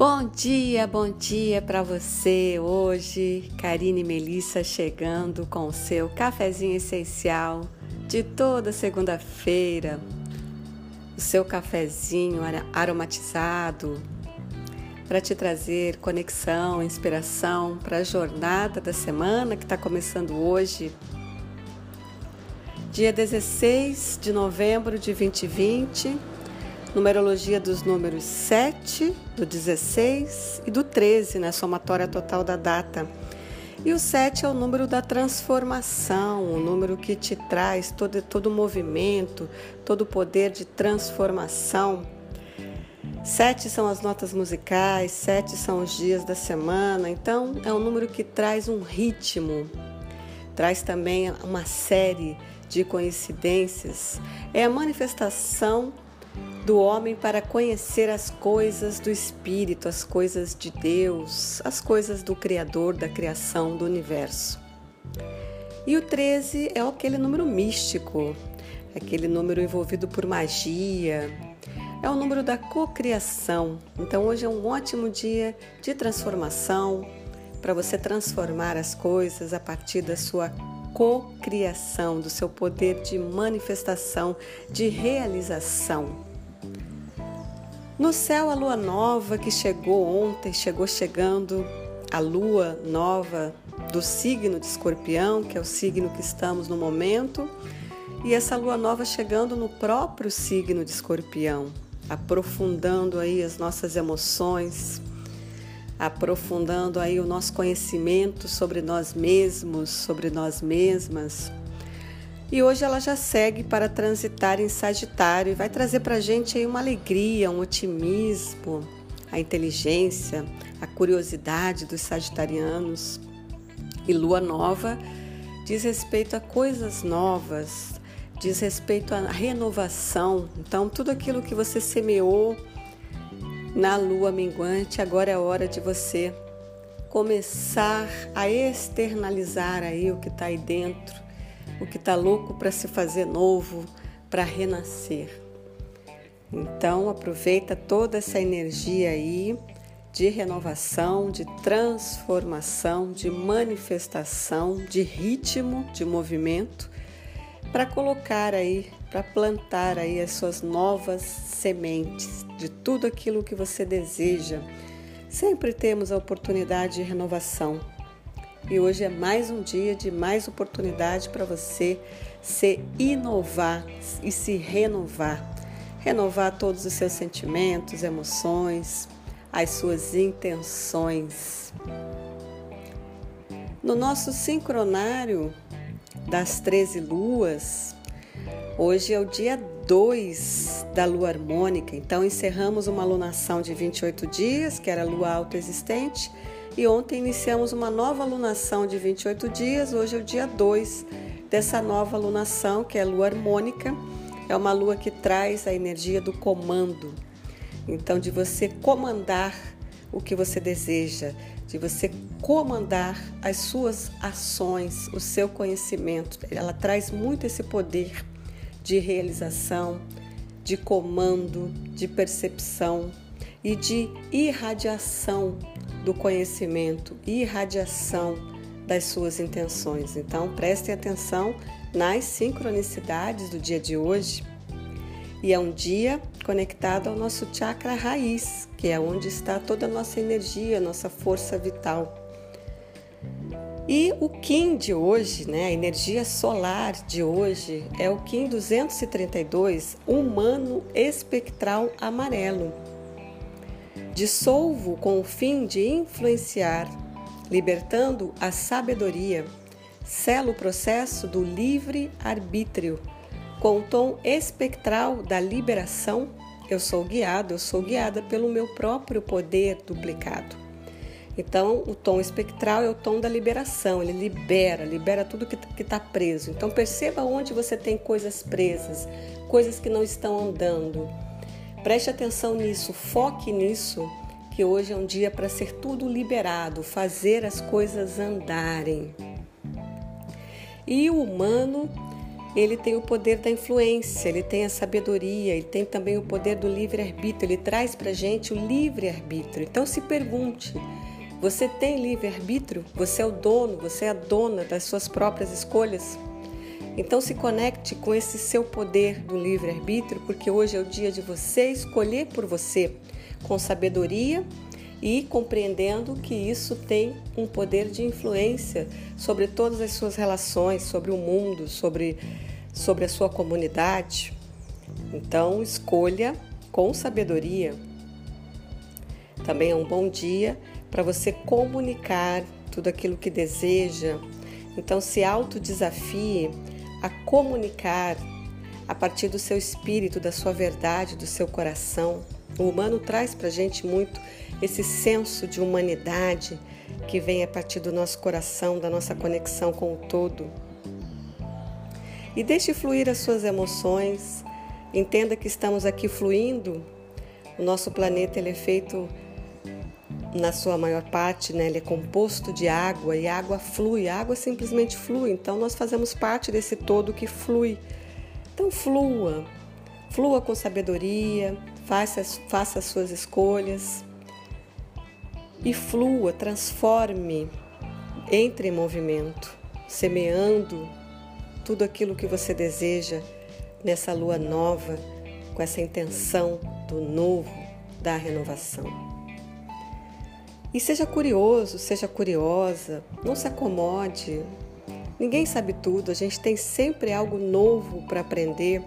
Bom dia, bom dia para você hoje. Karine Melissa chegando com o seu cafezinho essencial de toda segunda-feira. O seu cafezinho aromatizado para te trazer conexão, inspiração para a jornada da semana que está começando hoje. Dia 16 de novembro de 2020 numerologia dos números 7, do 16 e do 13, na né, somatória total da data. E o 7 é o número da transformação, o número que te traz todo, todo o movimento, todo o poder de transformação. Sete são as notas musicais, sete são os dias da semana, então é um número que traz um ritmo, traz também uma série de coincidências, é a manifestação do homem para conhecer as coisas do Espírito, as coisas de Deus, as coisas do Criador, da criação, do universo. E o 13 é aquele número místico, aquele número envolvido por magia, é o número da cocriação. Então hoje é um ótimo dia de transformação para você transformar as coisas a partir da sua cocriação, do seu poder de manifestação, de realização. No céu, a lua nova que chegou ontem, chegou chegando, a lua nova do signo de escorpião, que é o signo que estamos no momento, e essa lua nova chegando no próprio signo de escorpião, aprofundando aí as nossas emoções, aprofundando aí o nosso conhecimento sobre nós mesmos, sobre nós mesmas e hoje ela já segue para transitar em Sagitário e vai trazer para a gente aí uma alegria, um otimismo, a inteligência, a curiosidade dos sagitarianos. E Lua Nova diz respeito a coisas novas, diz respeito à renovação. Então, tudo aquilo que você semeou na lua minguante, agora é hora de você começar a externalizar aí o que está aí dentro o que está louco para se fazer novo, para renascer. Então aproveita toda essa energia aí de renovação, de transformação, de manifestação, de ritmo, de movimento, para colocar aí, para plantar aí as suas novas sementes de tudo aquilo que você deseja. Sempre temos a oportunidade de renovação. E hoje é mais um dia de mais oportunidade para você se inovar e se renovar. Renovar todos os seus sentimentos, emoções, as suas intenções. No nosso sincronário das 13 luas, hoje é o dia 2 da lua harmônica, então encerramos uma lunação de 28 dias, que era a lua autoexistente, e ontem iniciamos uma nova alunação de 28 dias, hoje é o dia 2 dessa nova alunação, que é a lua harmônica. É uma lua que traz a energia do comando. Então, de você comandar o que você deseja, de você comandar as suas ações, o seu conhecimento. Ela traz muito esse poder de realização, de comando, de percepção e de irradiação do conhecimento e irradiação das suas intenções. Então, prestem atenção nas sincronicidades do dia de hoje. E é um dia conectado ao nosso chakra raiz, que é onde está toda a nossa energia, nossa força vital. E o Kim de hoje, né, a energia solar de hoje, é o Kim 232, humano espectral amarelo Dissolvo com o fim de influenciar, libertando a sabedoria. Selo o processo do livre arbítrio. Com o tom espectral da liberação, eu sou guiado, eu sou guiada pelo meu próprio poder duplicado. Então, o tom espectral é o tom da liberação, ele libera, libera tudo que está preso. Então, perceba onde você tem coisas presas, coisas que não estão andando Preste atenção nisso, foque nisso, que hoje é um dia para ser tudo liberado, fazer as coisas andarem. E o humano ele tem o poder da influência, ele tem a sabedoria, ele tem também o poder do livre-arbítrio, ele traz para gente o livre-arbítrio. Então se pergunte: você tem livre-arbítrio? Você é o dono, você é a dona das suas próprias escolhas? Então se conecte com esse seu poder do livre-arbítrio, porque hoje é o dia de você escolher por você, com sabedoria e compreendendo que isso tem um poder de influência sobre todas as suas relações, sobre o mundo, sobre, sobre a sua comunidade. Então, escolha com sabedoria. Também é um bom dia para você comunicar tudo aquilo que deseja. Então, se autodesafie a comunicar a partir do seu espírito, da sua verdade, do seu coração. O humano traz para a gente muito esse senso de humanidade que vem a partir do nosso coração, da nossa conexão com o todo. E deixe fluir as suas emoções. Entenda que estamos aqui fluindo. O nosso planeta ele é feito na sua maior parte, né, ele é composto de água e a água flui, a água simplesmente flui. Então nós fazemos parte desse todo que flui. Então flua, flua com sabedoria, faça, faça as suas escolhas e flua, transforme, entre em movimento, semeando tudo aquilo que você deseja nessa lua nova, com essa intenção do novo, da renovação. E seja curioso, seja curiosa, não se acomode. Ninguém sabe tudo, a gente tem sempre algo novo para aprender.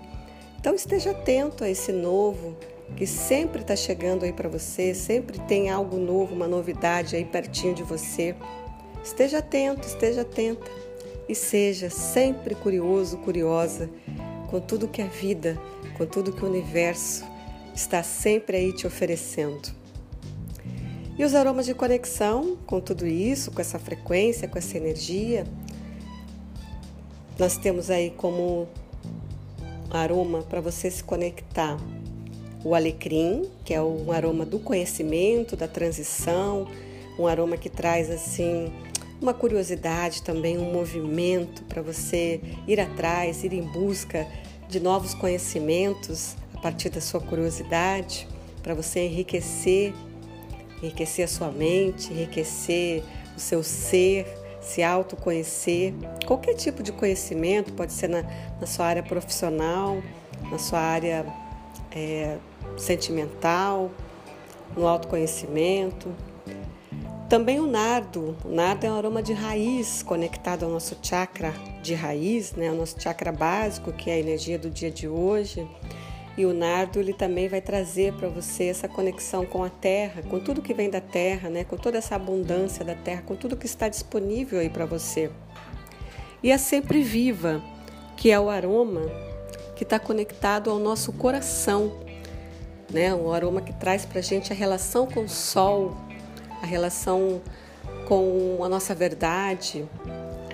Então esteja atento a esse novo, que sempre está chegando aí para você, sempre tem algo novo, uma novidade aí pertinho de você. Esteja atento, esteja atenta e seja sempre curioso, curiosa com tudo que a vida, com tudo que o universo está sempre aí te oferecendo. E os aromas de conexão com tudo isso, com essa frequência, com essa energia, nós temos aí como aroma para você se conectar o alecrim, que é um aroma do conhecimento, da transição, um aroma que traz assim uma curiosidade também, um movimento para você ir atrás, ir em busca de novos conhecimentos a partir da sua curiosidade, para você enriquecer, enriquecer a sua mente, enriquecer o seu ser, se autoconhecer. Qualquer tipo de conhecimento, pode ser na, na sua área profissional, na sua área é, sentimental, no autoconhecimento. Também o nardo. O nardo é um aroma de raiz conectado ao nosso chakra de raiz, né? o nosso chakra básico, que é a energia do dia de hoje. E o nardo ele também vai trazer para você essa conexão com a terra, com tudo que vem da terra, né? com toda essa abundância da terra, com tudo que está disponível aí para você. E a sempre viva, que é o aroma que está conectado ao nosso coração, né? Um aroma que traz para a gente a relação com o sol, a relação com a nossa verdade.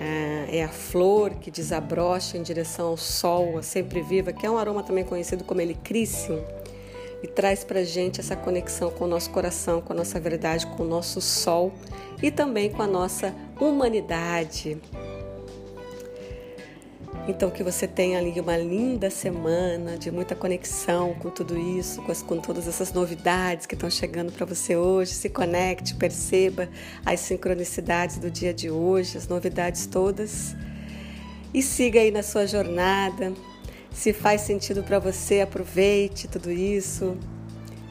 É, é a flor que desabrocha em direção ao sol, a sempre viva, que é um aroma também conhecido como helicrício, e traz para gente essa conexão com o nosso coração, com a nossa verdade, com o nosso sol e também com a nossa humanidade. Então que você tenha ali uma linda semana de muita conexão com tudo isso, com, as, com todas essas novidades que estão chegando para você hoje. Se conecte, perceba as sincronicidades do dia de hoje, as novidades todas. E siga aí na sua jornada. Se faz sentido para você, aproveite tudo isso.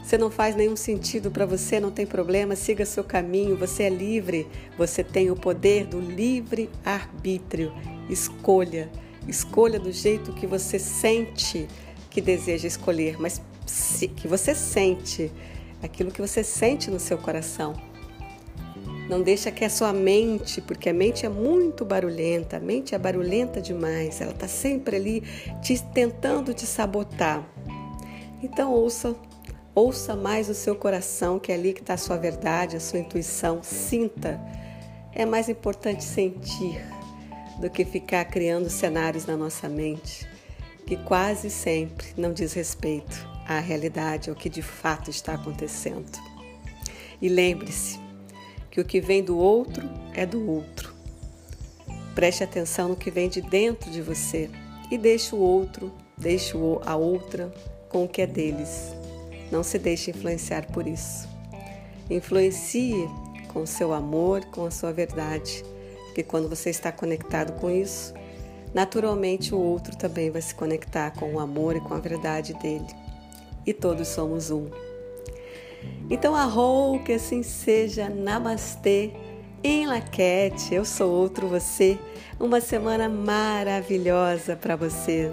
Se não faz nenhum sentido para você, não tem problema, siga seu caminho, você é livre, você tem o poder do livre arbítrio. Escolha Escolha do jeito que você sente que deseja escolher, mas que você sente, aquilo que você sente no seu coração. Não deixa que a sua mente, porque a mente é muito barulhenta, a mente é barulhenta demais, ela está sempre ali te, tentando te sabotar. Então ouça, ouça mais o seu coração, que é ali que está a sua verdade, a sua intuição. Sinta. É mais importante sentir do que ficar criando cenários na nossa mente que quase sempre não diz respeito à realidade, ao que de fato está acontecendo. E lembre-se que o que vem do outro é do outro. Preste atenção no que vem de dentro de você e deixe o outro, deixe a outra com o que é deles. Não se deixe influenciar por isso. Influencie com o seu amor, com a sua verdade, porque quando você está conectado com isso, naturalmente o outro também vai se conectar com o amor e com a verdade dele. E todos somos um. Então, arrou, que assim seja. Namastê. Em Laquete, eu sou outro você. Uma semana maravilhosa para você.